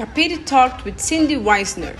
Capire talked with Cindy Wiesner,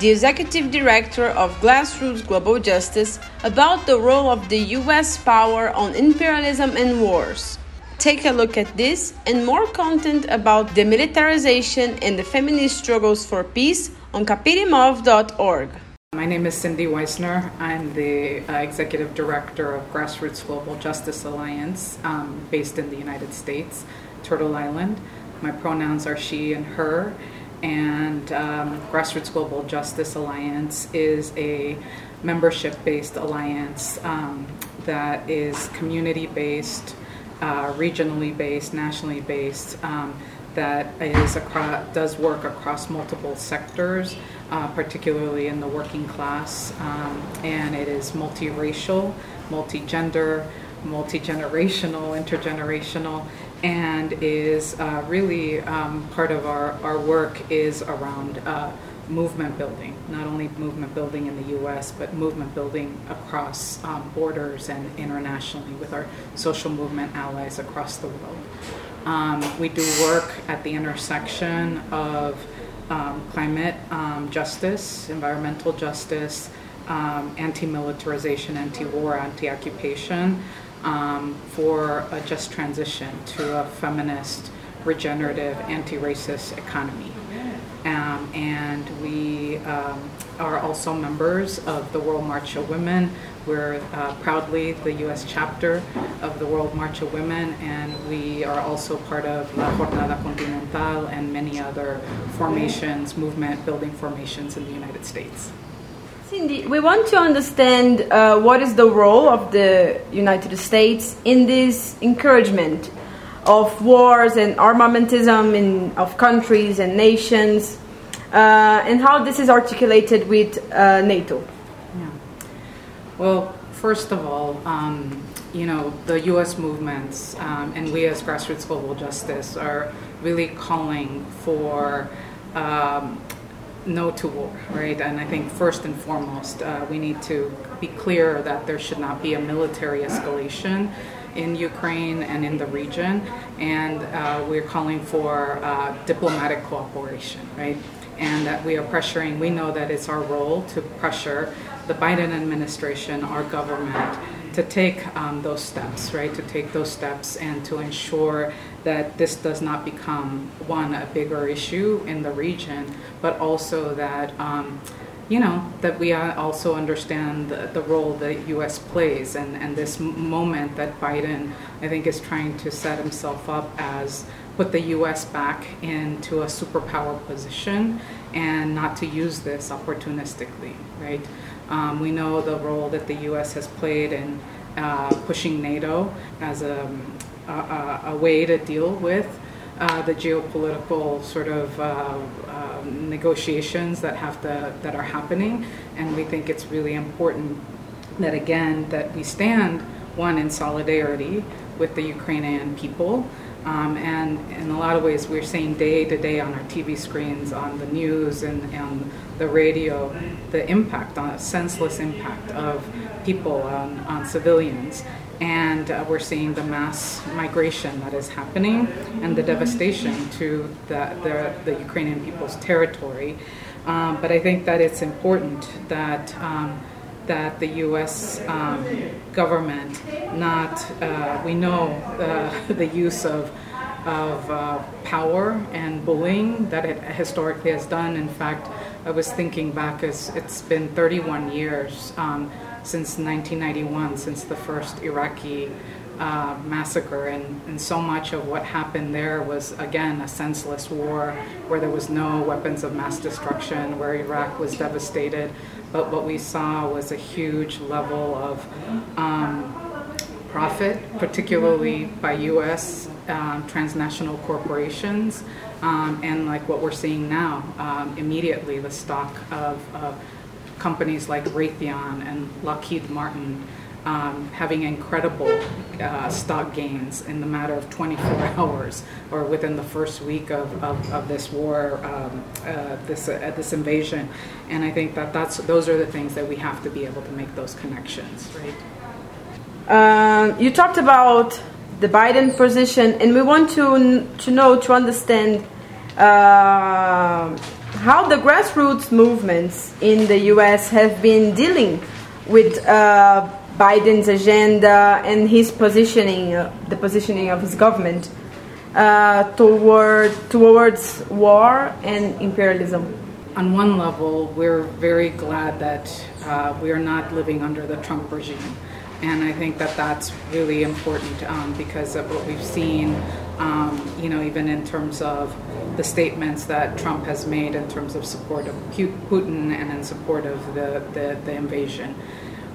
the executive director of Grassroots Global Justice, about the role of the US power on imperialism and wars. Take a look at this and more content about demilitarization and the feminist struggles for peace on capiremov.org. My name is Cindy Wiesner. I'm the uh, executive director of Grassroots Global Justice Alliance um, based in the United States, Turtle Island. My pronouns are she and her, and um, Grassroots Global Justice Alliance is a membership based alliance um, that is community based uh, regionally based, nationally based, um, that is across, does work across multiple sectors, uh, particularly in the working class, um, and it is multiracial, multigender, multigenerational, intergenerational, and is uh, really um, part of our, our work is around uh, movement building, not only movement building in the US, but movement building across um, borders and internationally with our social movement allies across the world. Um, we do work at the intersection of um, climate um, justice, environmental justice, um, anti militarization, anti war, anti occupation um, for a just transition to a feminist, regenerative, anti racist economy. Um, and we um, are also members of the World March of Women. We're uh, proudly the U.S. chapter of the World March of Women, and we are also part of La Jornada Continental and many other formations, movement building formations in the United States. Cindy, we want to understand uh, what is the role of the United States in this encouragement of wars and armamentism in, of countries and nations, uh, and how this is articulated with uh, NATO. Yeah. Well, first of all, um, you know, the U.S. movements um, and we as Grassroots Global Justice are really calling for um, no to war, right? And I think first and foremost, uh, we need to be clear that there should not be a military escalation in Ukraine and in the region, and uh, we're calling for uh, diplomatic cooperation, right? And that we are pressuring, we know that it's our role to pressure the Biden administration, our government, to take um, those steps, right? To take those steps and to ensure that this does not become, one, a bigger issue in the region, but also that. Um, you know, that we also understand the, the, role the U.S. plays and, and this moment that Biden, I think, is trying to set himself up as put the U.S. back into a superpower position and not to use this opportunistically, right? Um, we know the role that the U.S. has played in uh, pushing NATO as a, a, a, way to deal with uh, the geopolitical sort of uh, um, negotiations that have to that are happening, and we think it's really important that again that we stand one in solidarity with the Ukrainian people. Um, and in a lot of ways, we're seeing day to day on our TV screens, on the news, and, and the radio, the impact, on senseless impact of people on, on civilians and uh, we're seeing the mass migration that is happening and the devastation to the, the, the Ukrainian people's territory. Um, but I think that it's important that um, that the U.S. Um, government not uh, we know uh, the use of of uh, power and bullying that it historically has done. In fact, I was thinking back as it's been 31 years um, since 1991, since the first Iraqi uh, massacre, and, and so much of what happened there was again a senseless war where there was no weapons of mass destruction, where Iraq was devastated. But what we saw was a huge level of um, profit, particularly by U.S. Um, transnational corporations, um, and like what we're seeing now, um, immediately the stock of uh, companies like Raytheon and Lockheed Martin um, having incredible uh, stock gains in the matter of 24 hours or within the first week of, of, of this war, um, uh, this, uh, this invasion. And I think that that's, those are the things that we have to be able to make those connections, right? Um, you talked about the Biden position, and we want to, to know, to understand uh, how the grassroots movements in the U.S. have been dealing with uh, Biden's agenda and his positioning, uh, the positioning of his government uh, toward towards war and imperialism. On one level, we're very glad that uh, we are not living under the Trump regime. And I think that that's really important um, because of what we've seen, um, you know, even in terms of the statements that Trump has made in terms of support of Putin and in support of the, the, the invasion.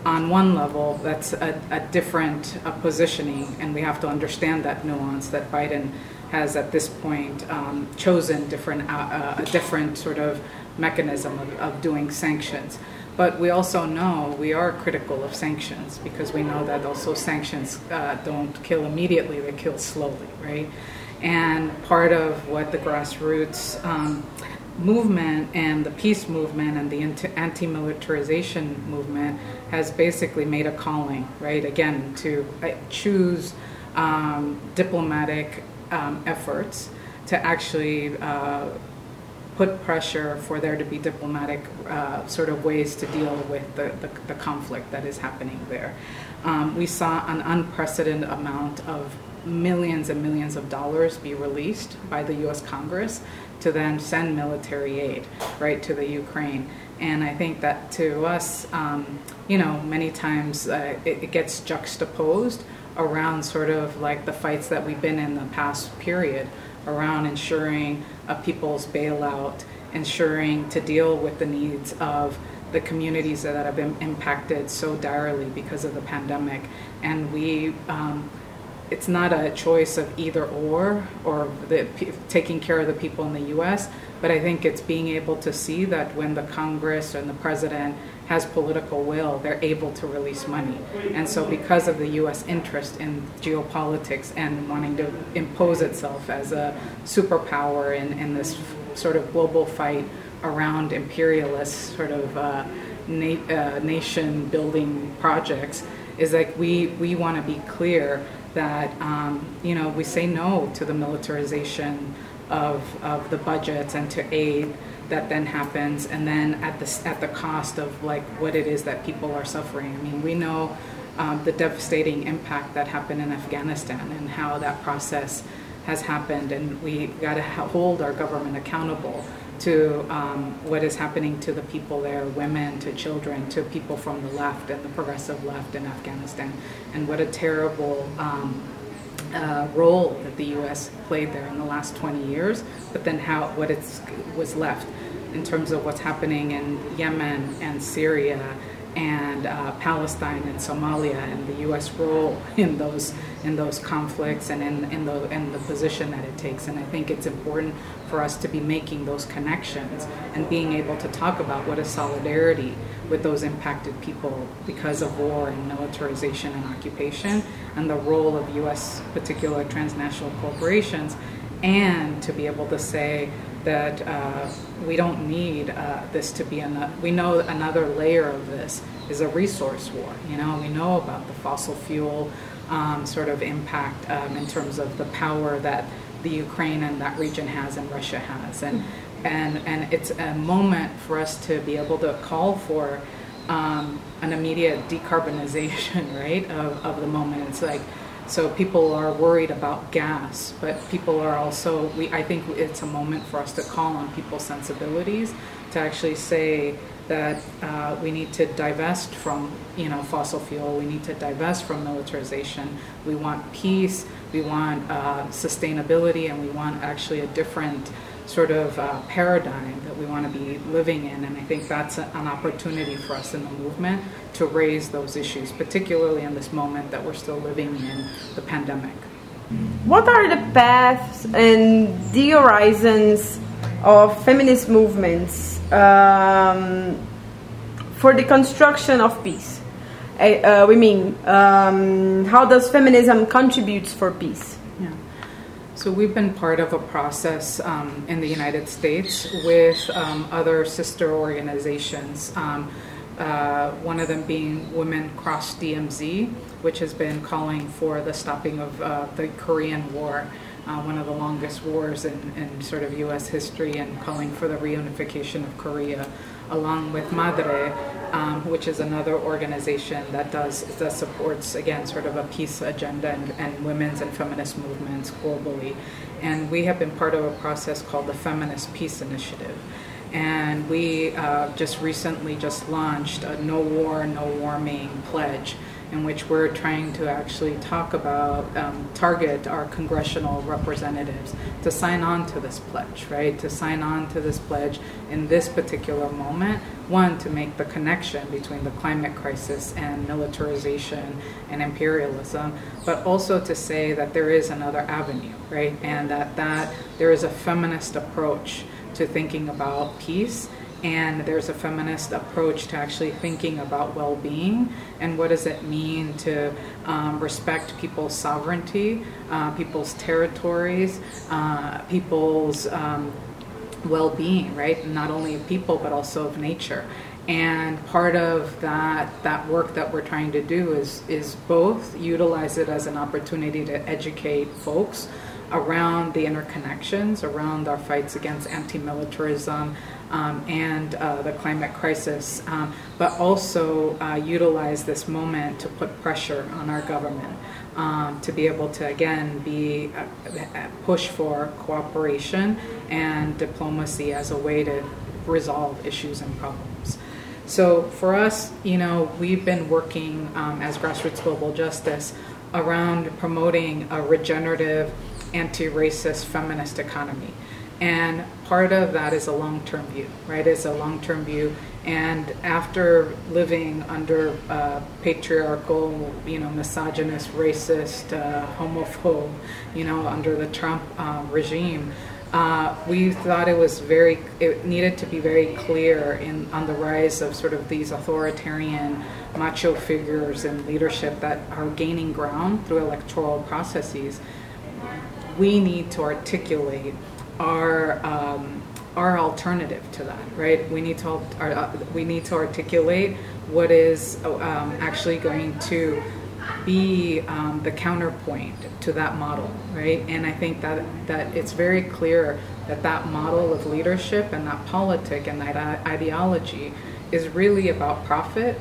On one level, that's a, a different uh, positioning, and we have to understand that nuance that Biden has at this point um, chosen different, uh, uh, a different sort of mechanism of, of doing sanctions. But we also know we are critical of sanctions because we know that also sanctions uh, don't kill immediately, they kill slowly, right? And part of what the grassroots um, movement and the peace movement and the anti militarization movement has basically made a calling, right? Again, to uh, choose um, diplomatic um, efforts to actually uh, put pressure for there to be diplomatic uh, sort of ways to deal with the, the, the conflict that is happening there. Um, we saw an unprecedented amount of millions and millions of dollars be released by the US Congress to then send military aid right to the Ukraine. And I think that to us, um, you know, many times uh, it, it gets juxtaposed around sort of like the fights that we've been in the past period around ensuring a people's bailout, ensuring to deal with the needs of the communities that have been impacted so direly because of the pandemic. And we, um, it's not a choice of either or, or the, taking care of the people in the US, but I think it's being able to see that when the Congress and the president has political will, they're able to release money. And so, because of the U.S. interest in geopolitics and wanting to impose itself as a superpower in, in this sort of global fight around imperialist sort of uh, na- uh, nation building projects, is like we, we want to be clear that um, you know we say no to the militarization of, of the budgets and to aid that then happens, and then at the at the cost of like what it is that people are suffering. I mean, we know um, the devastating impact that happened in Afghanistan and how that process has happened, and we got to hold our government accountable to um, what is happening to the people there, women, to children, to people from the left and the progressive left in Afghanistan, and what a terrible. Um, uh, role that the U.S. played there in the last 20 years, but then how what it was left in terms of what's happening in Yemen and Syria and uh, Palestine and Somalia and the U.S. role in those in those conflicts and in, in the in the position that it takes. And I think it's important for us to be making those connections and being able to talk about what is solidarity with those impacted people because of war and militarization and occupation and the role of U.S. particular transnational corporations, and to be able to say that uh, we don't need uh, this to be another. We know another layer of this is a resource war. You know, we know about the fossil fuel um, sort of impact um, in terms of the power that the Ukraine and that region has and Russia has, and and and it's a moment for us to be able to call for um, an immediate decarbonization, right, of, of the moment. It's like so people are worried about gas, but people are also, we, I think it's a moment for us to call on people's sensibilities to actually say that uh, we need to divest from, you know, fossil fuel. We need to divest from militarization. We want peace. We want uh, sustainability, and we want actually a different sort of uh, paradigm that we want to be living in. And I think that's a, an opportunity for us in the movement to raise those issues, particularly in this moment that we're still living in the pandemic. What are the paths and the horizons of feminist movements um, for the construction of peace? Uh, we mean, um, how does feminism contributes for peace? So we've been part of a process um, in the United States with um, other sister organizations. Um, uh, one of them being Women Cross DMZ, which has been calling for the stopping of uh, the Korean War. uh, one of the longest wars in, in sort of U.S. history, and calling for the reunification of Korea, along with Madre, um, which is another organization that does that supports again sort of a peace agenda and, and women's and feminist movements globally. And we have been part of a process called the Feminist Peace Initiative and we uh, just recently just launched a no war no warming pledge in which we're trying to actually talk about, um, target our congressional representatives to sign on to this pledge, right? To sign on to this pledge in this particular moment. One, to make the connection between the climate crisis and militarization and imperialism, but also to say that there is another avenue, right? And that, that there is a feminist approach to thinking about peace and there's a feminist approach to actually thinking about well-being and what does it mean to um, respect people's sovereignty, uh, people's territories, uh, people's um, well-being, right? Not only of people but also of nature. And part of that that work that we're trying to do is is both utilize it as an opportunity to educate folks around the interconnections, around our fights against anti-militarism, um, and uh, the climate crisis, um, but also uh, utilize this moment to put pressure on our government um, to be able to again be uh, push for cooperation and diplomacy as a way to resolve issues and problems. So for us, you know, we've been working um, as Grassroots Global Justice around promoting a regenerative, anti-racist, feminist economy. And part of that is a long term view, right? It's a long term view. And after living under uh, patriarchal, you know, misogynist, racist, uh, homophobe, you know, under the Trump uh, regime, we thought it was very, it needed to be very clear in on the rise of sort of these authoritarian macho figures and leadership that are gaining ground through electoral processes. We need to articulate our um, our alternative to that, right? We need to uh, we need to articulate what is um, actually going to be um, the counterpoint to that model, right? And I think that that it's very clear that that model of leadership and that politic and that ideology is really about profit.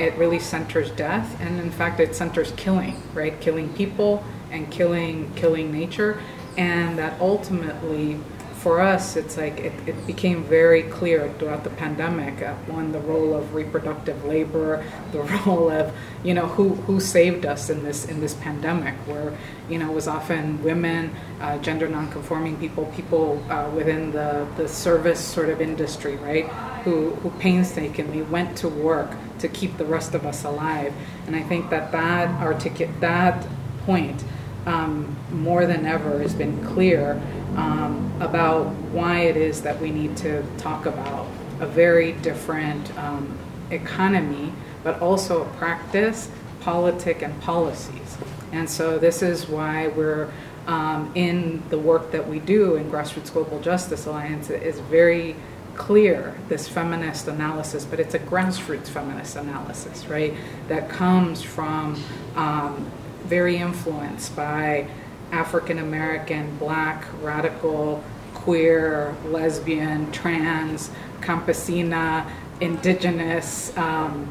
It really centers death, and in fact, it centers killing, right? Killing people and killing killing nature and that ultimately for us it's like it, it became very clear throughout the pandemic uh, one the role of reproductive labor the role of you know who who saved us in this in this pandemic where you know it was often women uh, gender nonconforming people people uh, within the the service sort of industry right who who painstakingly went to work to keep the rest of us alive and i think that that articulate that point um, more than ever has been clear um, about why it is that we need to talk about a very different um, economy, but also a practice, politic, and policies. And so this is why we're um, in the work that we do in Grassroots Global Justice Alliance is very clear this feminist analysis, but it's a grassroots feminist analysis, right? That comes from um, very influenced by African American, black, radical, queer, lesbian, trans, campesina, indigenous, um,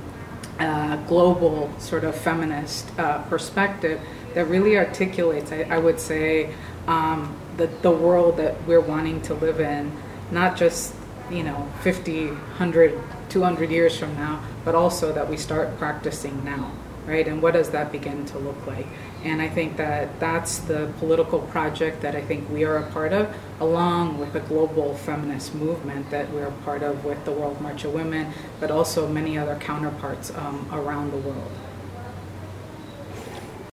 uh, global sort of feminist uh, perspective that really articulates, I, I would say, um, the, the world that we're wanting to live in, not just, you know, 50, 100, 200 years from now, but also that we start practicing now right? And what does that begin to look like? And I think that that's the political project that I think we are a part of, along with the global feminist movement that we're a part of with the World March of Women, but also many other counterparts um, around the world.